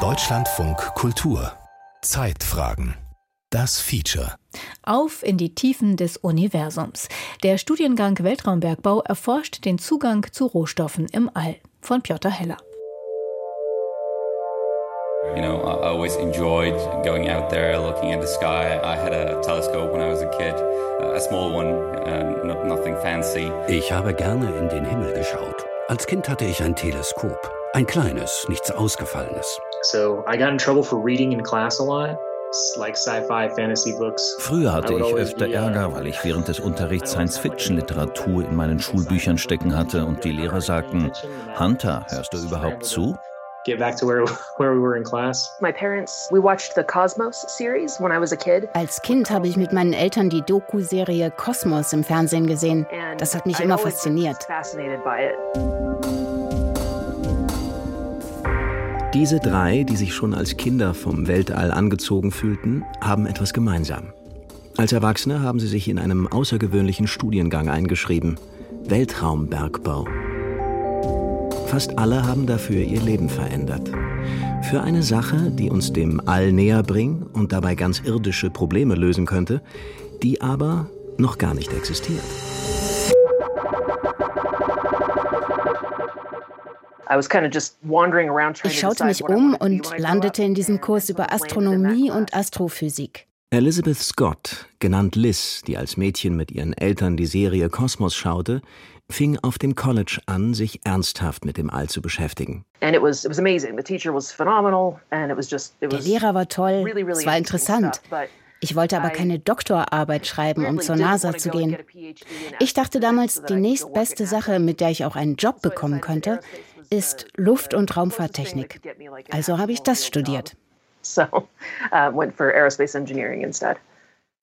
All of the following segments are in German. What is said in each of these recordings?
Deutschlandfunk Kultur Zeitfragen das Feature. Auf in die Tiefen des Universums. Der Studiengang Weltraumbergbau erforscht den Zugang zu Rohstoffen im All. Von Piotr Heller. You know, I always enjoyed going out there, looking at the sky. I had a telescope when I was a kid, a small one, uh, not, nothing fancy. Ich habe gerne in den Himmel geschaut. Als Kind hatte ich ein Teleskop. Ein kleines, nichts Ausgefallenes. So I got in trouble for reading in class a lot. Früher hatte ich öfter Ärger, weil ich während des Unterrichts Science-Fiction-Literatur in meinen Schulbüchern stecken hatte und die Lehrer sagten, Hunter, hörst du überhaupt zu? Als Kind habe ich mit meinen Eltern die Doku-Serie Kosmos im Fernsehen gesehen. Das hat mich immer fasziniert. Diese drei, die sich schon als Kinder vom Weltall angezogen fühlten, haben etwas gemeinsam. Als Erwachsene haben sie sich in einem außergewöhnlichen Studiengang eingeschrieben. Weltraumbergbau. Fast alle haben dafür ihr Leben verändert. Für eine Sache, die uns dem All näher bringt und dabei ganz irdische Probleme lösen könnte, die aber noch gar nicht existiert. Ich schaute mich um und landete in diesem Kurs über Astronomie und Astrophysik. Elizabeth Scott, genannt Liz, die als Mädchen mit ihren Eltern die Serie Kosmos schaute, fing auf dem College an, sich ernsthaft mit dem All zu beschäftigen. Der Lehrer war toll, es war interessant. Ich wollte aber keine Doktorarbeit schreiben, um zur NASA zu gehen. Ich dachte damals, die nächstbeste Sache, mit der ich auch einen Job bekommen könnte, ist Luft- und Raumfahrttechnik. Also habe ich das studiert. Uh,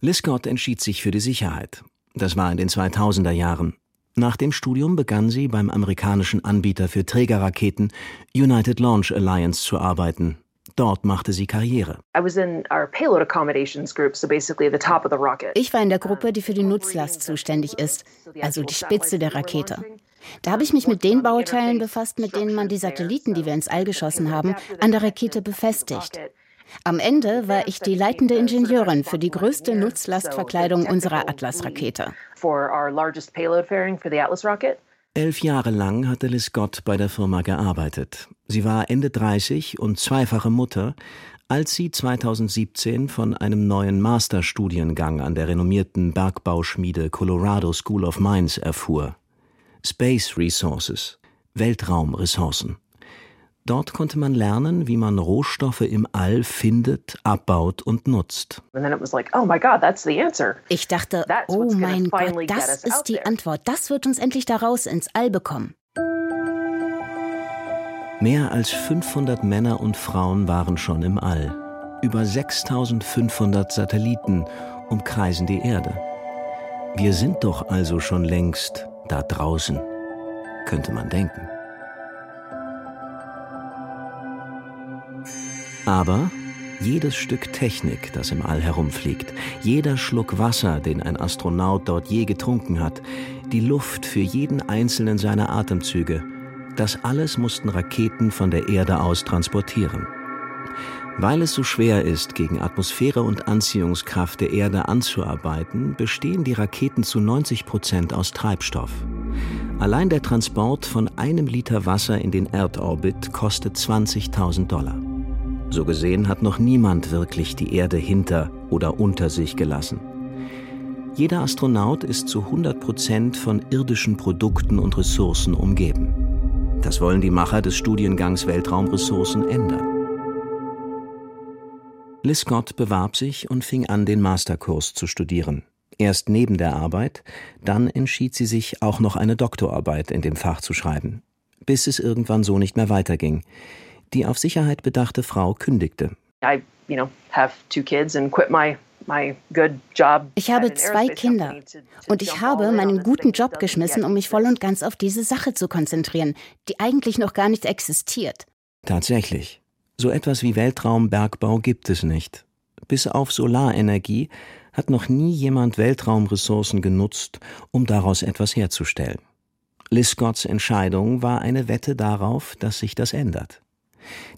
Liz Scott entschied sich für die Sicherheit. Das war in den 2000er Jahren. Nach dem Studium begann sie beim amerikanischen Anbieter für Trägerraketen United Launch Alliance zu arbeiten. Dort machte sie Karriere. Ich war in der Gruppe, die für die Nutzlast zuständig ist, also die Spitze der Rakete. Da habe ich mich mit den Bauteilen befasst, mit denen man die Satelliten, die wir ins All geschossen haben, an der Rakete befestigt. Am Ende war ich die leitende Ingenieurin für die größte Nutzlastverkleidung unserer Atlas-Rakete. Elf Jahre lang hatte Liz Scott bei der Firma gearbeitet. Sie war Ende 30 und zweifache Mutter, als sie 2017 von einem neuen Masterstudiengang an der renommierten Bergbauschmiede Colorado School of Mines erfuhr. Space Resources, Weltraumressourcen. Dort konnte man lernen, wie man Rohstoffe im All findet, abbaut und nutzt. Oh ich dachte, oh mein Gott, das ist die Antwort. Das wird uns endlich daraus ins All bekommen. Mehr als 500 Männer und Frauen waren schon im All. Über 6500 Satelliten umkreisen die Erde. Wir sind doch also schon längst da draußen, könnte man denken. Aber jedes Stück Technik, das im All herumfliegt, jeder Schluck Wasser, den ein Astronaut dort je getrunken hat, die Luft für jeden einzelnen seiner Atemzüge, das alles mussten Raketen von der Erde aus transportieren. Weil es so schwer ist, gegen Atmosphäre und Anziehungskraft der Erde anzuarbeiten, bestehen die Raketen zu 90 Prozent aus Treibstoff. Allein der Transport von einem Liter Wasser in den Erdorbit kostet 20.000 Dollar. So gesehen hat noch niemand wirklich die Erde hinter oder unter sich gelassen. Jeder Astronaut ist zu 100 Prozent von irdischen Produkten und Ressourcen umgeben. Das wollen die Macher des Studiengangs Weltraumressourcen ändern. Liz Scott bewarb sich und fing an, den Masterkurs zu studieren. Erst neben der Arbeit, dann entschied sie sich, auch noch eine Doktorarbeit in dem Fach zu schreiben. Bis es irgendwann so nicht mehr weiterging. Die auf Sicherheit bedachte Frau kündigte. Ich habe zwei Kinder und ich habe meinen guten Job geschmissen, um mich voll und ganz auf diese Sache zu konzentrieren, die eigentlich noch gar nicht existiert. Tatsächlich. So etwas wie Weltraumbergbau gibt es nicht. Bis auf Solarenergie hat noch nie jemand Weltraumressourcen genutzt, um daraus etwas herzustellen. Liz Scotts Entscheidung war eine Wette darauf, dass sich das ändert.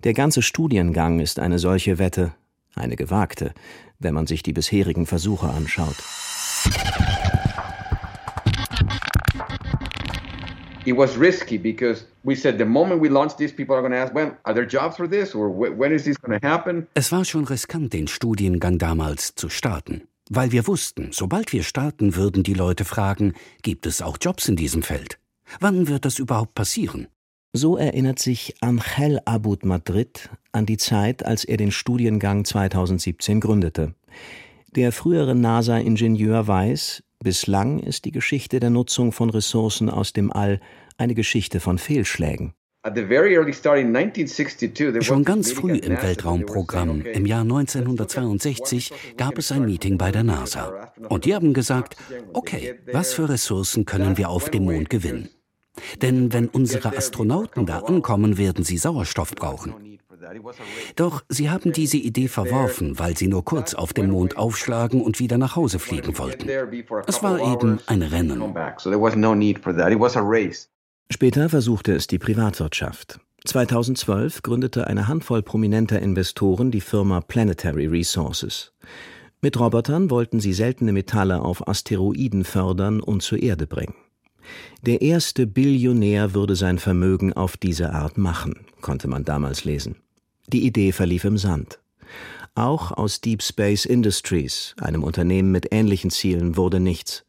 Der ganze Studiengang ist eine solche Wette, eine gewagte, wenn man sich die bisherigen Versuche anschaut. It was risky because we said the moment we launch this, people are going to ask, when are there jobs for this or when is this going to happen? Es war schon riskant, den Studiengang damals zu starten, weil wir wussten, sobald wir starten, würden die Leute fragen, gibt es auch Jobs in diesem Feld? Wann wird das überhaupt passieren? So erinnert sich Angel Abud Madrid an die Zeit, als er den Studiengang 2017 gründete. Der frühere NASA-Ingenieur weiß, bislang ist die Geschichte der Nutzung von Ressourcen aus dem All eine Geschichte von Fehlschlägen. Schon ganz früh im Weltraumprogramm, im Jahr 1962, gab es ein Meeting bei der NASA. Und die haben gesagt, okay, was für Ressourcen können wir auf dem Mond gewinnen? Denn wenn unsere Astronauten da ankommen, werden sie Sauerstoff brauchen. Doch sie haben diese Idee verworfen, weil sie nur kurz auf dem Mond aufschlagen und wieder nach Hause fliegen wollten. Es war eben ein Rennen. Später versuchte es die Privatwirtschaft. 2012 gründete eine Handvoll prominenter Investoren die Firma Planetary Resources. Mit Robotern wollten sie seltene Metalle auf Asteroiden fördern und zur Erde bringen. Der erste Billionär würde sein Vermögen auf diese Art machen, konnte man damals lesen. Die Idee verlief im Sand. Auch aus Deep Space Industries, einem Unternehmen mit ähnlichen Zielen, wurde nichts.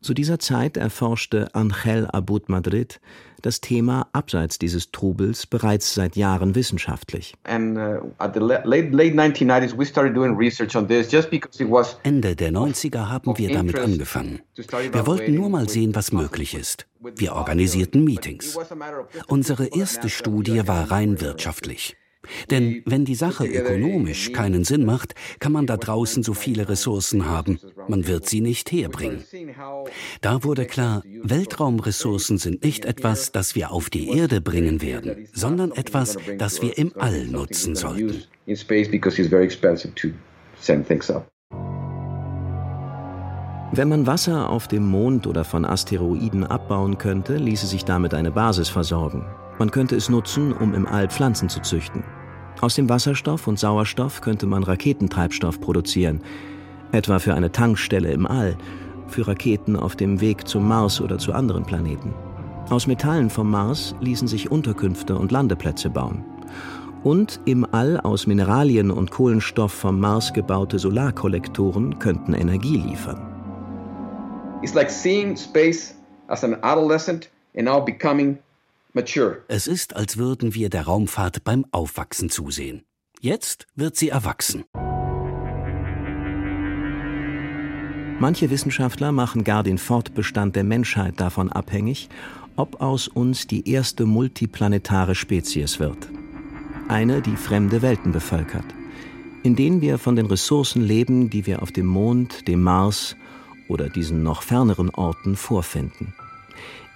Zu dieser Zeit erforschte Angel Abud Madrid das Thema abseits dieses Trubels bereits seit Jahren wissenschaftlich. Ende der 90er haben wir damit angefangen. Wir wollten nur mal sehen, was möglich ist. Wir organisierten Meetings. Unsere erste Studie war rein wirtschaftlich. Denn wenn die Sache ökonomisch keinen Sinn macht, kann man da draußen so viele Ressourcen haben, man wird sie nicht herbringen. Da wurde klar, Weltraumressourcen sind nicht etwas, das wir auf die Erde bringen werden, sondern etwas, das wir im All nutzen sollten. Wenn man Wasser auf dem Mond oder von Asteroiden abbauen könnte, ließe sich damit eine Basis versorgen. Man könnte es nutzen, um im All Pflanzen zu züchten. Aus dem Wasserstoff und Sauerstoff könnte man Raketentreibstoff produzieren, etwa für eine Tankstelle im All, für Raketen auf dem Weg zum Mars oder zu anderen Planeten. Aus Metallen vom Mars ließen sich Unterkünfte und Landeplätze bauen. Und im All aus Mineralien und Kohlenstoff vom Mars gebaute Solarkollektoren könnten Energie liefern. It's like seeing space as an adolescent and now becoming es ist, als würden wir der Raumfahrt beim Aufwachsen zusehen. Jetzt wird sie erwachsen. Manche Wissenschaftler machen gar den Fortbestand der Menschheit davon abhängig, ob aus uns die erste multiplanetare Spezies wird. Eine, die fremde Welten bevölkert, in denen wir von den Ressourcen leben, die wir auf dem Mond, dem Mars oder diesen noch ferneren Orten vorfinden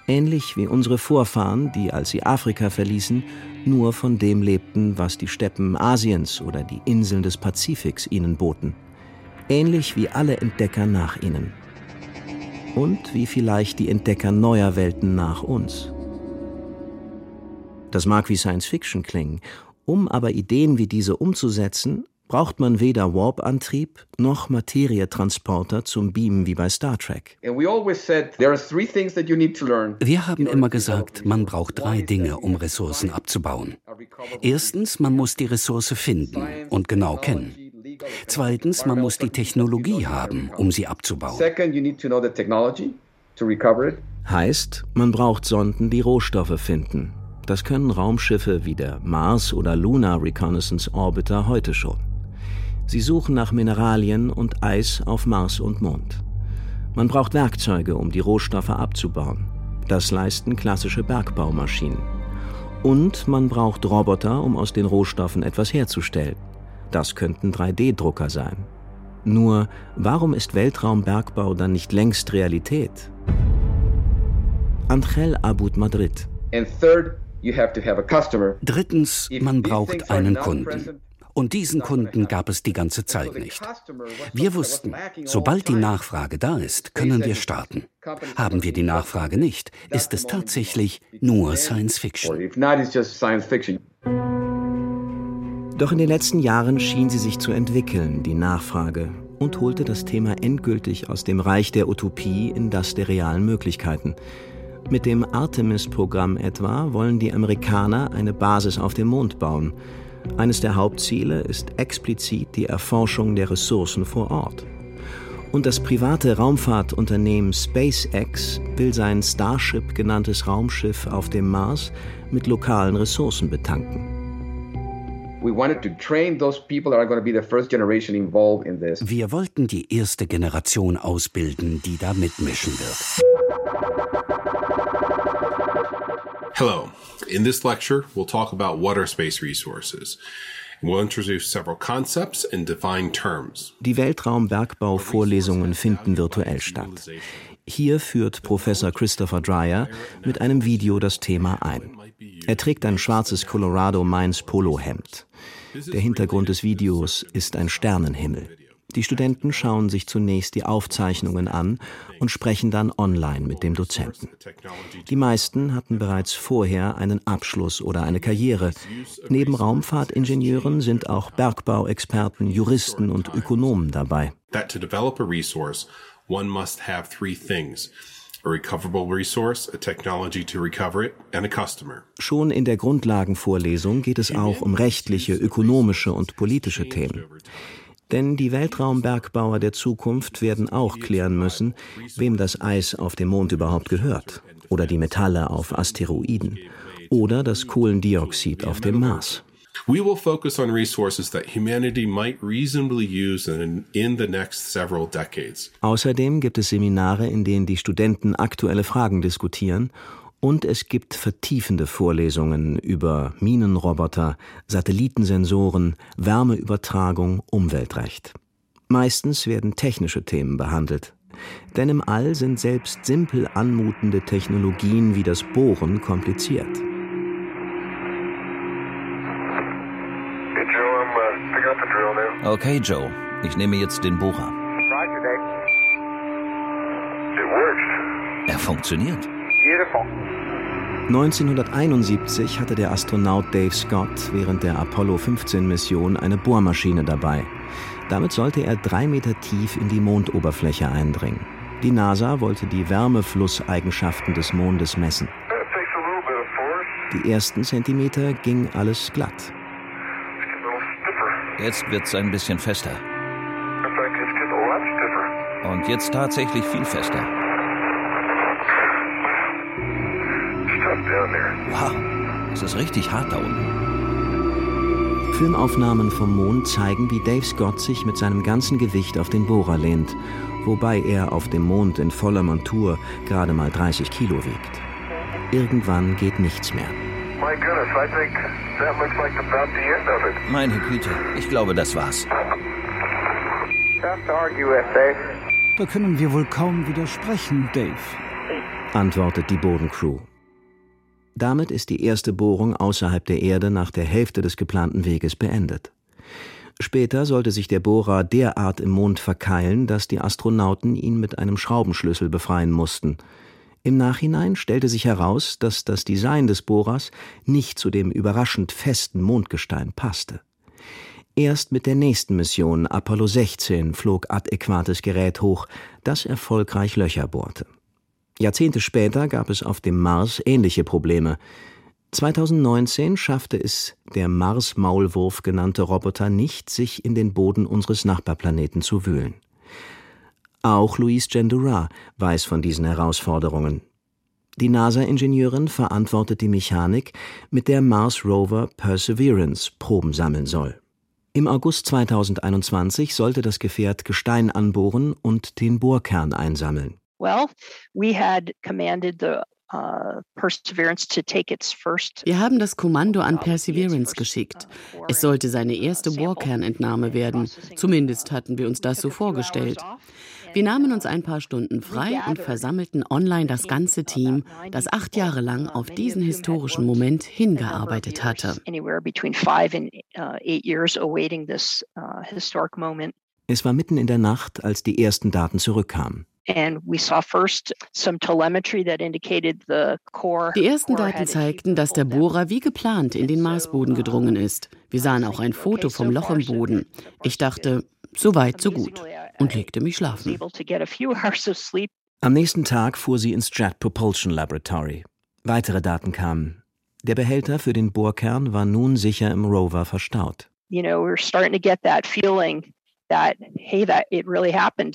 ähnlich wie unsere Vorfahren, die, als sie Afrika verließen, nur von dem lebten, was die Steppen Asiens oder die Inseln des Pazifiks ihnen boten, ähnlich wie alle Entdecker nach ihnen. Und wie vielleicht die Entdecker neuer Welten nach uns. Das mag wie Science Fiction klingen, um aber Ideen wie diese umzusetzen, braucht man weder Warp-Antrieb noch Materietransporter zum Beamen wie bei Star Trek. Wir haben immer gesagt, man braucht drei Dinge, um Ressourcen abzubauen. Erstens, man muss die Ressource finden und genau kennen. Zweitens, man muss die Technologie haben, um sie abzubauen. Heißt, man braucht Sonden, die Rohstoffe finden. Das können Raumschiffe wie der Mars- oder Lunar Reconnaissance Orbiter heute schon. Sie suchen nach Mineralien und Eis auf Mars und Mond. Man braucht Werkzeuge, um die Rohstoffe abzubauen. Das leisten klassische Bergbaumaschinen. Und man braucht Roboter, um aus den Rohstoffen etwas herzustellen. Das könnten 3D-Drucker sein. Nur, warum ist Weltraumbergbau dann nicht längst Realität? Angel Abud Madrid. Drittens, man braucht einen Kunden. Und diesen Kunden gab es die ganze Zeit nicht. Wir wussten, sobald die Nachfrage da ist, können wir starten. Haben wir die Nachfrage nicht, ist es tatsächlich nur Science Fiction. Doch in den letzten Jahren schien sie sich zu entwickeln, die Nachfrage, und holte das Thema endgültig aus dem Reich der Utopie in das der realen Möglichkeiten. Mit dem Artemis-Programm etwa wollen die Amerikaner eine Basis auf dem Mond bauen. Eines der Hauptziele ist explizit die Erforschung der Ressourcen vor Ort. Und das private Raumfahrtunternehmen SpaceX will sein Starship genanntes Raumschiff auf dem Mars mit lokalen Ressourcen betanken. Wir wollten die erste Generation ausbilden, die da mitmischen wird. Hello. In this lecture, we'll talk about water space resources. We'll introduce several concepts and define terms. Die Weltraumbergbau-Vorlesungen finden virtuell statt. Hier führt Professor Christopher Dreyer mit einem Video das Thema ein. Er trägt ein schwarzes Colorado Mines Polohemd. Der Hintergrund des Videos ist ein Sternenhimmel. Die Studenten schauen sich zunächst die Aufzeichnungen an und sprechen dann online mit dem Dozenten. Die meisten hatten bereits vorher einen Abschluss oder eine Karriere. Neben Raumfahrtingenieuren sind auch Bergbauexperten, Juristen und Ökonomen dabei. That to develop a resource, one must have three things. A recoverable resource, a technology to recover it, and a customer. Schon in der Grundlagenvorlesung geht es auch um rechtliche, ökonomische und politische Themen. Denn die Weltraumbergbauer der Zukunft werden auch klären müssen, wem das Eis auf dem Mond überhaupt gehört oder die Metalle auf Asteroiden oder das Kohlendioxid auf dem Mars. We will focus on resources that humanity might reasonably use in, in the next several decades. Außerdem gibt es Seminare, in denen die Studenten aktuelle Fragen diskutieren und es gibt vertiefende Vorlesungen über Minenroboter, Satellitensensoren, Wärmeübertragung, Umweltrecht. Meistens werden technische Themen behandelt. Denn im All sind selbst simpel anmutende Technologien wie das Bohren kompliziert. Okay, Joe, ich nehme jetzt den Bohrer. Er funktioniert. 1971 hatte der Astronaut Dave Scott während der Apollo 15 Mission eine Bohrmaschine dabei. Damit sollte er drei Meter tief in die Mondoberfläche eindringen. Die NASA wollte die Wärmeflusseigenschaften des Mondes messen. Die ersten Zentimeter ging alles glatt. Jetzt wird's ein bisschen fester. Und jetzt tatsächlich viel fester. Wow, es ist richtig hart da unten. Filmaufnahmen vom Mond zeigen, wie Dave Scott sich mit seinem ganzen Gewicht auf den Bohrer lehnt, wobei er auf dem Mond in voller Montur gerade mal 30 Kilo wiegt. Irgendwann geht nichts mehr. Meine Güte, ich glaube, das war's. Da können wir wohl kaum widersprechen, Dave, antwortet die Bodencrew. Damit ist die erste Bohrung außerhalb der Erde nach der Hälfte des geplanten Weges beendet. Später sollte sich der Bohrer derart im Mond verkeilen, dass die Astronauten ihn mit einem Schraubenschlüssel befreien mussten. Im Nachhinein stellte sich heraus, dass das Design des Bohrers nicht zu dem überraschend festen Mondgestein passte. Erst mit der nächsten Mission Apollo 16 flog adäquates Gerät hoch, das erfolgreich Löcher bohrte. Jahrzehnte später gab es auf dem Mars ähnliche Probleme. 2019 schaffte es der Mars-Maulwurf genannte Roboter nicht, sich in den Boden unseres Nachbarplaneten zu wühlen. Auch Louise Gendura weiß von diesen Herausforderungen. Die NASA-Ingenieurin verantwortet die Mechanik, mit der Mars Rover Perseverance Proben sammeln soll. Im August 2021 sollte das Gefährt Gestein anbohren und den Bohrkern einsammeln. Well, we had commanded the uh, wir haben das Kommando an Perseverance geschickt. Es sollte seine erste Bohrkernentnahme werden. Zumindest hatten wir uns das so vorgestellt. Wir nahmen uns ein paar Stunden frei und versammelten online das ganze Team, das acht Jahre lang auf diesen historischen Moment hingearbeitet hatte. Es war mitten in der Nacht, als die ersten Daten zurückkamen. Die ersten Daten zeigten, dass der Bohrer wie geplant in den Marsboden gedrungen ist. Wir sahen auch ein Foto vom Loch im Boden. Ich dachte, so weit, so gut und legte mich schlafen. Am nächsten Tag fuhr sie ins Jet Propulsion Laboratory. Weitere Daten kamen. Der Behälter für den Bohrkern war nun sicher im Rover verstaut. You know, we're starting to get that feeling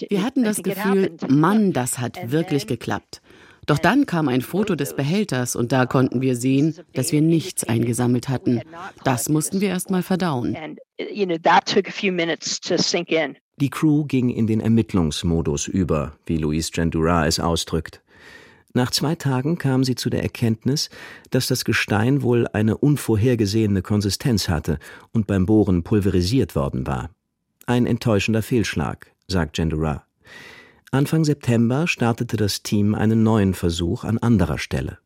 wir hatten das Gefühl, Mann, das hat wirklich geklappt. Doch dann kam ein Foto des Behälters und da konnten wir sehen, dass wir nichts eingesammelt hatten. Das mussten wir erst mal verdauen. Die Crew ging in den Ermittlungsmodus über, wie Louise Gendura es ausdrückt. Nach zwei Tagen kam sie zu der Erkenntnis, dass das Gestein wohl eine unvorhergesehene Konsistenz hatte und beim Bohren pulverisiert worden war. Ein enttäuschender Fehlschlag, sagt Gendura. Anfang September startete das Team einen neuen Versuch an anderer Stelle.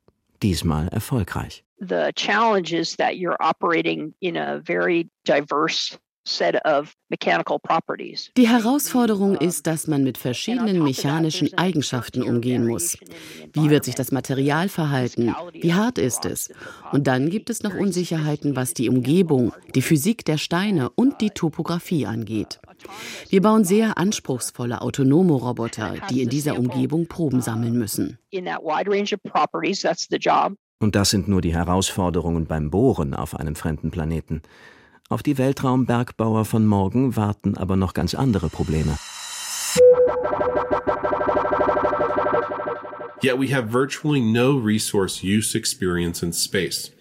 Diesmal erfolgreich. The challenge is that you're operating in a very diverse die Herausforderung ist, dass man mit verschiedenen mechanischen Eigenschaften umgehen muss. Wie wird sich das Material verhalten? Wie hart ist es? Und dann gibt es noch Unsicherheiten, was die Umgebung, die Physik der Steine und die Topographie angeht. Wir bauen sehr anspruchsvolle autonome Roboter, die in dieser Umgebung Proben sammeln müssen. Und das sind nur die Herausforderungen beim Bohren auf einem fremden Planeten. Auf die Weltraumbergbauer von morgen warten aber noch ganz andere Probleme. Yet we have virtually no resource use experience in space.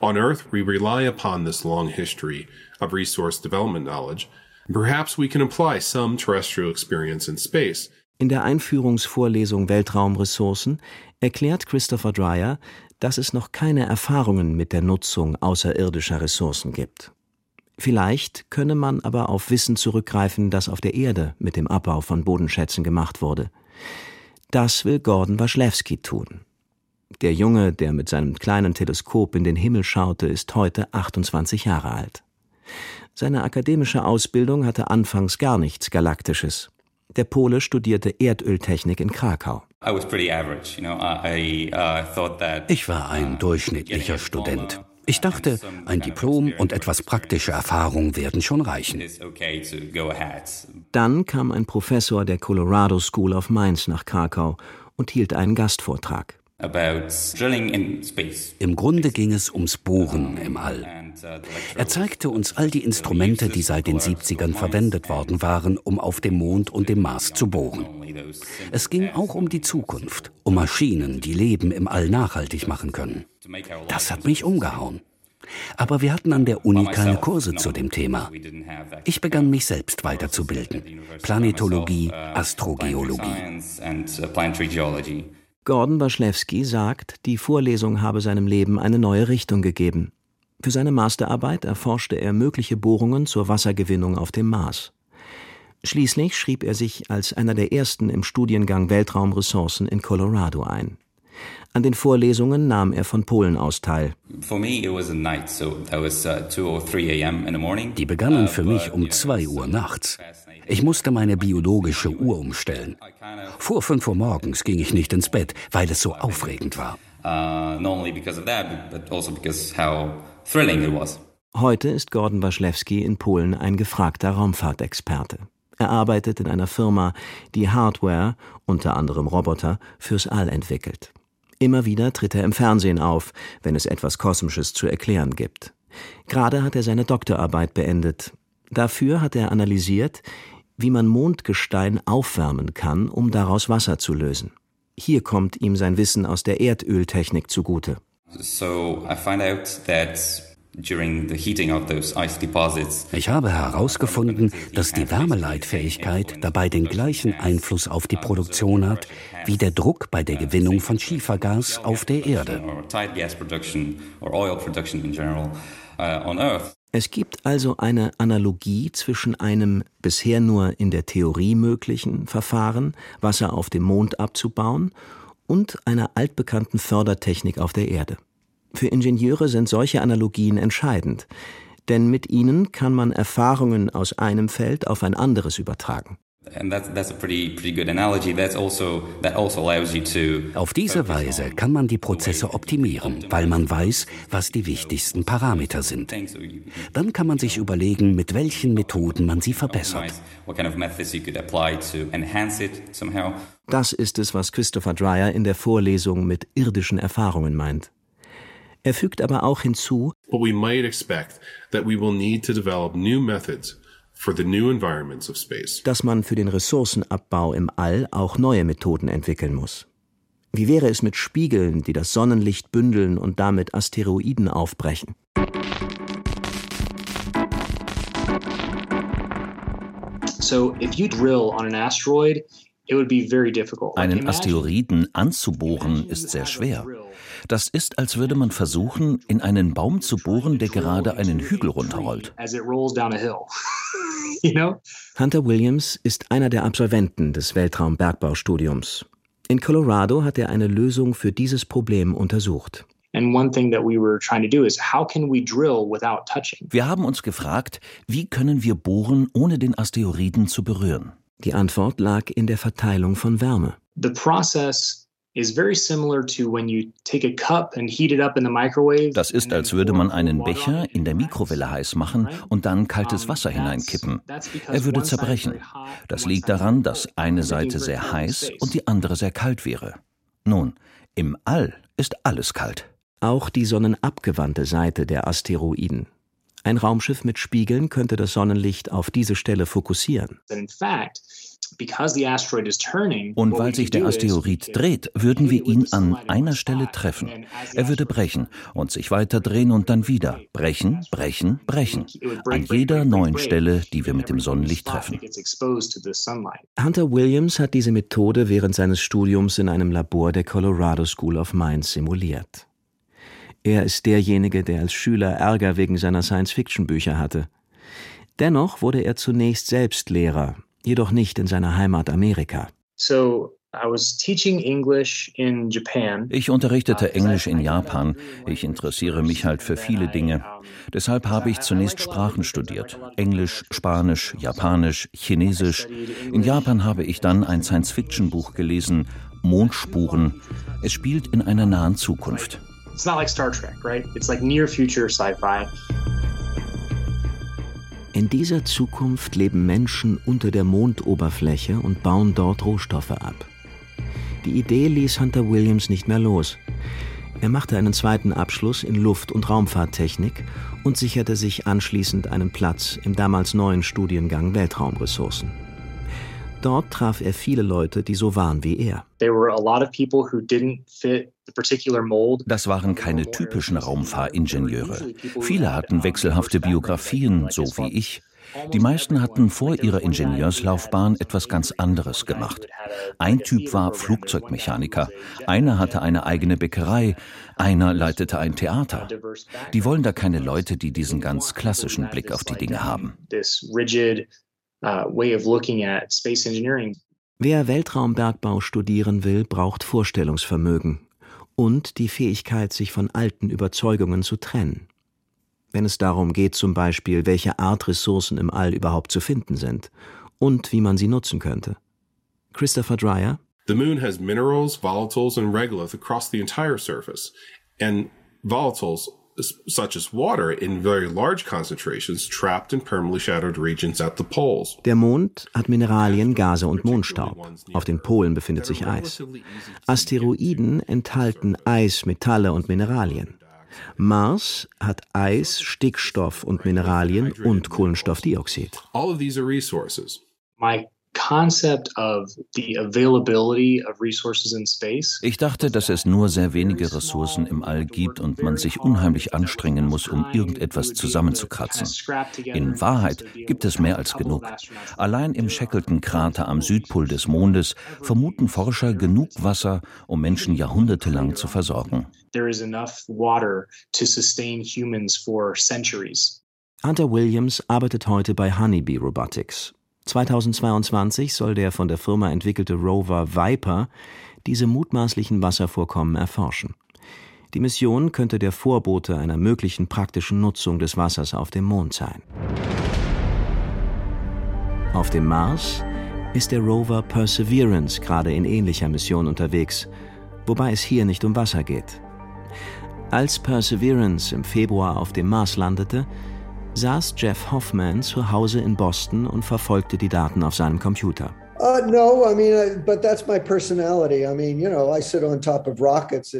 On Earth, we rely upon this long history of resource development knowledge. Perhaps we can apply some terrestrial experience in space. In der Einführungsvorlesung Weltraumressourcen erklärt Christopher Dreyer, dass es noch keine Erfahrungen mit der Nutzung außerirdischer Ressourcen gibt. Vielleicht könne man aber auf Wissen zurückgreifen, das auf der Erde mit dem Abbau von Bodenschätzen gemacht wurde. Das will Gordon Waschlewski tun. Der Junge, der mit seinem kleinen Teleskop in den Himmel schaute, ist heute 28 Jahre alt. Seine akademische Ausbildung hatte anfangs gar nichts Galaktisches. Der Pole studierte Erdöltechnik in Krakau. Uh, ich war ein uh, durchschnittlicher Student. Ich dachte, ein Diplom und etwas praktische Erfahrung werden schon reichen. Dann kam ein Professor der Colorado School of Mines nach Krakau und hielt einen Gastvortrag. Im Grunde ging es ums Bohren im All. Er zeigte uns all die Instrumente, die seit den 70ern verwendet worden waren, um auf dem Mond und dem Mars zu bohren. Es ging auch um die Zukunft, um Maschinen, die Leben im All nachhaltig machen können. Das hat mich umgehauen. Aber wir hatten an der Uni keine Kurse zu dem Thema. Ich begann mich selbst weiterzubilden. Planetologie, Astrogeologie. Gordon Waschlewski sagt, die Vorlesung habe seinem Leben eine neue Richtung gegeben. Für seine Masterarbeit erforschte er mögliche Bohrungen zur Wassergewinnung auf dem Mars. Schließlich schrieb er sich als einer der ersten im Studiengang Weltraumressourcen in Colorado ein. An den Vorlesungen nahm er von Polen aus teil. Uh, Die begannen für mich um 2 Uhr nachts. Ich musste meine biologische Uhr umstellen. Vor 5 Uhr morgens ging ich nicht ins Bett, weil es so aufregend war. Uh, also Heute ist Gordon Waschlewski in Polen ein gefragter Raumfahrtexperte. Er arbeitet in einer Firma, die Hardware, unter anderem Roboter, fürs All entwickelt. Immer wieder tritt er im Fernsehen auf, wenn es etwas Kosmisches zu erklären gibt. Gerade hat er seine Doktorarbeit beendet. Dafür hat er analysiert, wie man Mondgestein aufwärmen kann, um daraus Wasser zu lösen. Hier kommt ihm sein Wissen aus der Erdöltechnik zugute. So I find out that ich habe herausgefunden, dass die Wärmeleitfähigkeit dabei den gleichen Einfluss auf die Produktion hat wie der Druck bei der Gewinnung von Schiefergas auf der Erde. Es gibt also eine Analogie zwischen einem bisher nur in der Theorie möglichen Verfahren, Wasser auf dem Mond abzubauen, und einer altbekannten Fördertechnik auf der Erde. Für Ingenieure sind solche Analogien entscheidend, denn mit ihnen kann man Erfahrungen aus einem Feld auf ein anderes übertragen. Also, Auf diese Weise kann man die Prozesse optimieren, weil man weiß, was die wichtigsten Parameter sind. Dann kann man sich überlegen, mit welchen Methoden man sie verbessert. Das ist es, was Christopher Dreyer in der Vorlesung mit irdischen Erfahrungen meint. Er fügt aber auch hinzu, But we might expect that we will need to develop new methods dass man für den Ressourcenabbau im All auch neue Methoden entwickeln muss. Wie wäre es mit Spiegeln, die das Sonnenlicht bündeln und damit Asteroiden aufbrechen? So, if you drill on an asteroid, einen Asteroiden anzubohren ist sehr schwer. Das ist, als würde man versuchen, in einen Baum zu bohren, der gerade einen Hügel runterrollt. Hunter Williams ist einer der Absolventen des Weltraumbergbaustudiums. In Colorado hat er eine Lösung für dieses Problem untersucht. Wir haben uns gefragt, wie können wir bohren, ohne den Asteroiden zu berühren? Die Antwort lag in der Verteilung von Wärme. The process das ist, als würde man einen Becher in der Mikrowelle heiß machen und dann kaltes Wasser hineinkippen. Er würde zerbrechen. Das liegt daran, dass eine Seite sehr heiß und die andere sehr kalt wäre. Nun, im All ist alles kalt. Auch die sonnenabgewandte Seite der Asteroiden. Ein Raumschiff mit Spiegeln könnte das Sonnenlicht auf diese Stelle fokussieren. Und weil sich der Asteroid dreht, würden wir ihn an einer Stelle treffen. Er würde brechen und sich weiter drehen und dann wieder brechen, brechen, brechen. An jeder neuen Stelle, die wir mit dem Sonnenlicht treffen. Hunter Williams hat diese Methode während seines Studiums in einem Labor der Colorado School of Mines simuliert. Er ist derjenige, der als Schüler Ärger wegen seiner Science-Fiction-Bücher hatte. Dennoch wurde er zunächst selbst Lehrer, jedoch nicht in seiner Heimat Amerika. Ich unterrichtete Englisch in Japan. Ich interessiere mich halt für viele Dinge. Deshalb habe ich zunächst Sprachen studiert. Englisch, Spanisch, Japanisch, Chinesisch. In Japan habe ich dann ein Science-Fiction-Buch gelesen, Mondspuren. Es spielt in einer nahen Zukunft. It's not like Star Trek, right? It's like near future sci-fi. In dieser Zukunft leben Menschen unter der Mondoberfläche und bauen dort Rohstoffe ab. Die Idee ließ Hunter Williams nicht mehr los. Er machte einen zweiten Abschluss in Luft- und Raumfahrttechnik und sicherte sich anschließend einen Platz im damals neuen Studiengang Weltraumressourcen. Dort traf er viele Leute, die so waren wie er. Das waren keine typischen Raumfahringenieure. Viele hatten wechselhafte Biografien, so wie ich. Die meisten hatten vor ihrer Ingenieurslaufbahn etwas ganz anderes gemacht. Ein Typ war Flugzeugmechaniker, einer hatte eine eigene Bäckerei, einer leitete ein Theater. Die wollen da keine Leute, die diesen ganz klassischen Blick auf die Dinge haben. Uh, way of looking at space engineering. Wer Weltraumbergbau studieren will, braucht Vorstellungsvermögen und die Fähigkeit, sich von alten Überzeugungen zu trennen. Wenn es darum geht, zum Beispiel, welche Art Ressourcen im All überhaupt zu finden sind und wie man sie nutzen könnte. Christopher Dreyer The moon has minerals, volatiles and regolith across the entire surface. And volatiles such as water in very large concentrations trapped in permanently shadowed regions at the poles. Der Mond hat Mineralien, Gase und Mondstaub. Auf den Polen befindet sich Eis. Asteroiden enthalten Eis, Metalle und Mineralien. Mars hat Eis, Stickstoff und Mineralien und Kohlenstoffdioxid. All of these are resources. My ich dachte, dass es nur sehr wenige Ressourcen im All gibt und man sich unheimlich anstrengen muss, um irgendetwas zusammenzukratzen. In Wahrheit gibt es mehr als genug. Allein im Shackleton-Krater am Südpol des Mondes vermuten Forscher genug Wasser, um Menschen jahrhundertelang zu versorgen. There is enough water to sustain humans for centuries. Hunter Williams arbeitet heute bei Honeybee Robotics. 2022 soll der von der Firma entwickelte Rover Viper diese mutmaßlichen Wasservorkommen erforschen. Die Mission könnte der Vorbote einer möglichen praktischen Nutzung des Wassers auf dem Mond sein. Auf dem Mars ist der Rover Perseverance gerade in ähnlicher Mission unterwegs, wobei es hier nicht um Wasser geht. Als Perseverance im Februar auf dem Mars landete, saß Jeff Hoffman zu Hause in Boston und verfolgte die Daten auf seinem Computer.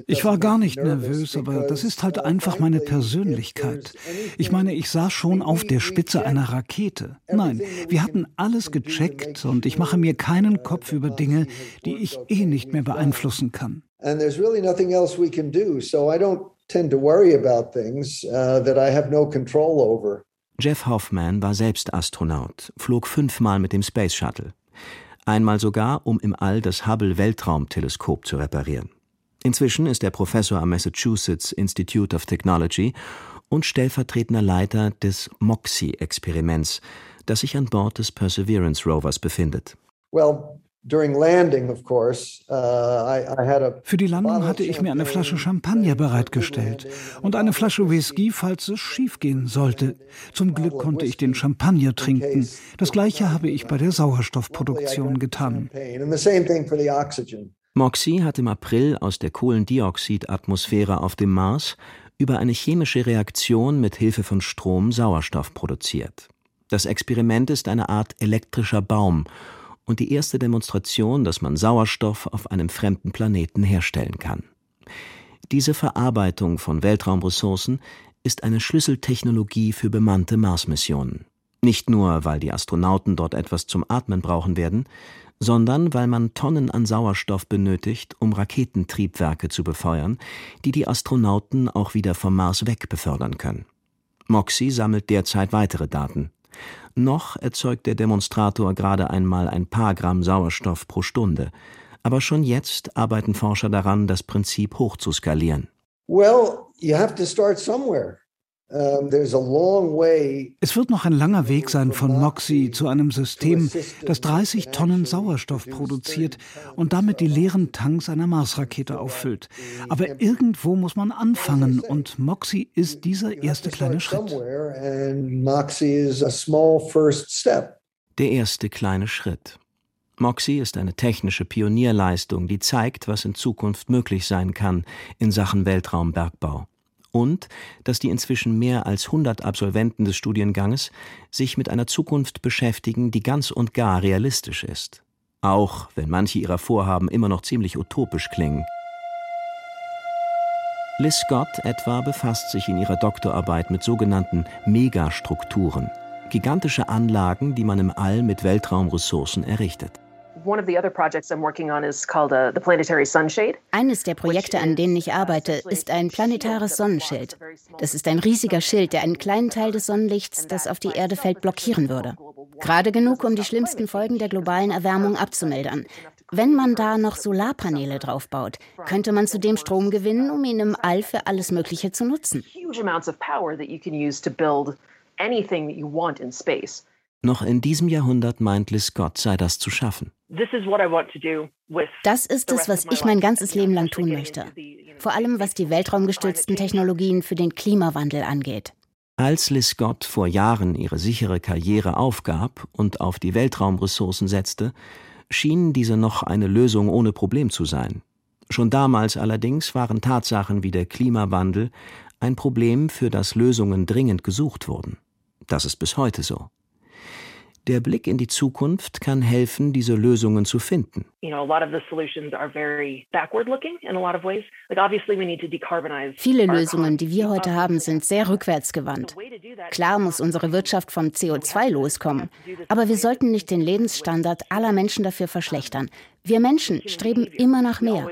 Ich war gar nicht nervös, aber das ist halt einfach meine Persönlichkeit. Ich meine, ich saß schon auf der Spitze einer Rakete. Nein, wir hatten alles gecheckt und ich mache mir keinen Kopf über Dinge, die ich eh nicht mehr beeinflussen kann. And there's really nothing else we can do, so I don't tend to worry about things uh, that I have no control over. Jeff Hoffman war selbst Astronaut, flog fünfmal mit dem Space Shuttle. Einmal sogar, um im All das Hubble Weltraumteleskop zu reparieren. Inzwischen ist er Professor am Massachusetts Institute of Technology und stellvertretender Leiter des MOXIE-Experiments, das sich an Bord des Perseverance Rovers befindet. Well, Für die Landung hatte ich mir eine Flasche Champagner bereitgestellt und eine Flasche Whisky, falls es schiefgehen sollte. Zum Glück konnte ich den Champagner trinken. Das gleiche habe ich bei der Sauerstoffproduktion getan. Moxie hat im April aus der Kohlendioxidatmosphäre auf dem Mars über eine chemische Reaktion mit Hilfe von Strom Sauerstoff produziert. Das Experiment ist eine Art elektrischer Baum und die erste Demonstration, dass man Sauerstoff auf einem fremden Planeten herstellen kann. Diese Verarbeitung von Weltraumressourcen ist eine Schlüsseltechnologie für bemannte Marsmissionen. Nicht nur, weil die Astronauten dort etwas zum Atmen brauchen werden, sondern weil man Tonnen an Sauerstoff benötigt, um Raketentriebwerke zu befeuern, die die Astronauten auch wieder vom Mars weg befördern können. Moxie sammelt derzeit weitere Daten. Noch erzeugt der Demonstrator gerade einmal ein paar Gramm Sauerstoff pro Stunde. Aber schon jetzt arbeiten Forscher daran, das Prinzip hochzuskalieren. Well, you have to start somewhere. Es wird noch ein langer Weg sein von Moxie zu einem System, das 30 Tonnen Sauerstoff produziert und damit die leeren Tanks einer Marsrakete auffüllt. Aber irgendwo muss man anfangen und Moxie ist dieser erste kleine Schritt. Der erste kleine Schritt. Moxie ist eine technische Pionierleistung, die zeigt, was in Zukunft möglich sein kann in Sachen Weltraumbergbau und dass die inzwischen mehr als 100 Absolventen des Studienganges sich mit einer Zukunft beschäftigen, die ganz und gar realistisch ist. Auch wenn manche ihrer Vorhaben immer noch ziemlich utopisch klingen. Liz Scott etwa befasst sich in ihrer Doktorarbeit mit sogenannten Megastrukturen, gigantische Anlagen, die man im All mit Weltraumressourcen errichtet. Uh, Eines der Projekte, an denen ich arbeite, ist ein planetares Sonnenschild. Das ist ein riesiger Schild, der einen kleinen Teil des Sonnenlichts, das auf die Erde fällt, blockieren würde. Gerade genug, um die schlimmsten Folgen der globalen Erwärmung abzumildern. Wenn man da noch Solarpaneele draufbaut, könnte man zudem Strom gewinnen, um ihn im All für alles Mögliche zu nutzen. Noch in diesem Jahrhundert meint Liz Scott, sei das zu schaffen. Das ist es, was ich mein ganzes Leben lang tun möchte. Vor allem was die weltraumgestützten Technologien für den Klimawandel angeht. Als Liz Scott vor Jahren ihre sichere Karriere aufgab und auf die Weltraumressourcen setzte, schienen diese noch eine Lösung ohne Problem zu sein. Schon damals allerdings waren Tatsachen wie der Klimawandel ein Problem, für das Lösungen dringend gesucht wurden. Das ist bis heute so. Der Blick in die Zukunft kann helfen, diese Lösungen zu finden. Viele Lösungen, die wir heute haben, sind sehr rückwärtsgewandt. Klar muss unsere Wirtschaft vom CO2 loskommen, aber wir sollten nicht den Lebensstandard aller Menschen dafür verschlechtern. Wir Menschen streben immer nach mehr.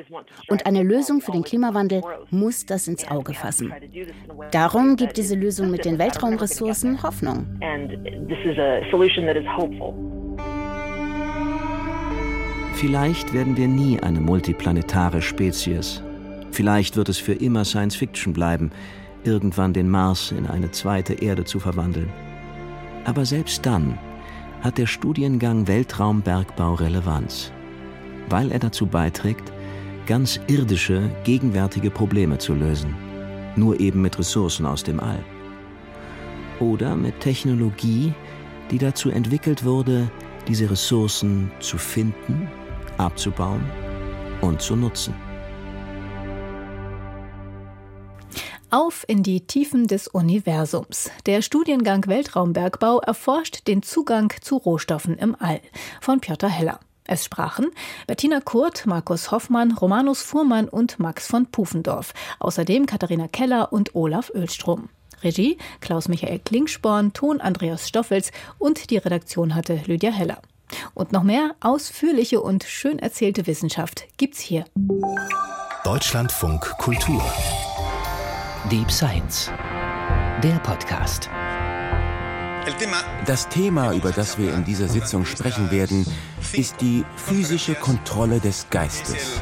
Und eine Lösung für den Klimawandel muss das ins Auge fassen. Darum gibt diese Lösung mit den Weltraumressourcen Hoffnung. Vielleicht werden wir nie eine multiplanetare Spezies. Vielleicht wird es für immer Science Fiction bleiben. irgendwann den Mars in eine zweite Erde zu verwandeln. Aber selbst dann hat der Studiengang Weltraumbergbau Relevanz, weil er dazu beiträgt, ganz irdische, gegenwärtige Probleme zu lösen, nur eben mit Ressourcen aus dem All. Oder mit Technologie, die dazu entwickelt wurde, diese Ressourcen zu finden, abzubauen und zu nutzen. Auf in die Tiefen des Universums. Der Studiengang Weltraumbergbau erforscht den Zugang zu Rohstoffen im All von Piotr Heller. Es sprachen Bettina Kurt, Markus Hoffmann, Romanus Fuhrmann und Max von Pufendorf. Außerdem Katharina Keller und Olaf Ölstrom. Regie Klaus-Michael Klingsporn, Ton Andreas Stoffels und die Redaktion hatte Lydia Heller. Und noch mehr ausführliche und schön erzählte Wissenschaft gibt's hier. Deutschlandfunk Kultur Deep Science, der Podcast. Das Thema, über das wir in dieser Sitzung sprechen werden, ist die physische Kontrolle des Geistes.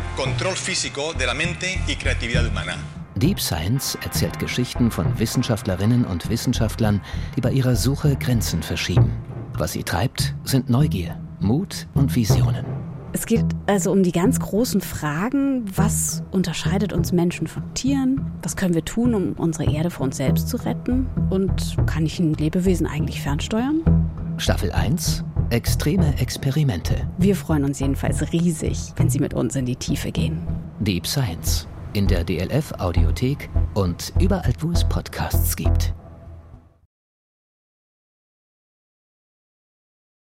Deep Science erzählt Geschichten von Wissenschaftlerinnen und Wissenschaftlern, die bei ihrer Suche Grenzen verschieben. Was sie treibt, sind Neugier, Mut und Visionen. Es geht also um die ganz großen Fragen, was unterscheidet uns Menschen von Tieren? Was können wir tun, um unsere Erde vor uns selbst zu retten? Und kann ich ein Lebewesen eigentlich fernsteuern? Staffel 1 Extreme Experimente. Wir freuen uns jedenfalls riesig, wenn Sie mit uns in die Tiefe gehen. Deep Science in der DLF Audiothek und überall, wo es Podcasts gibt.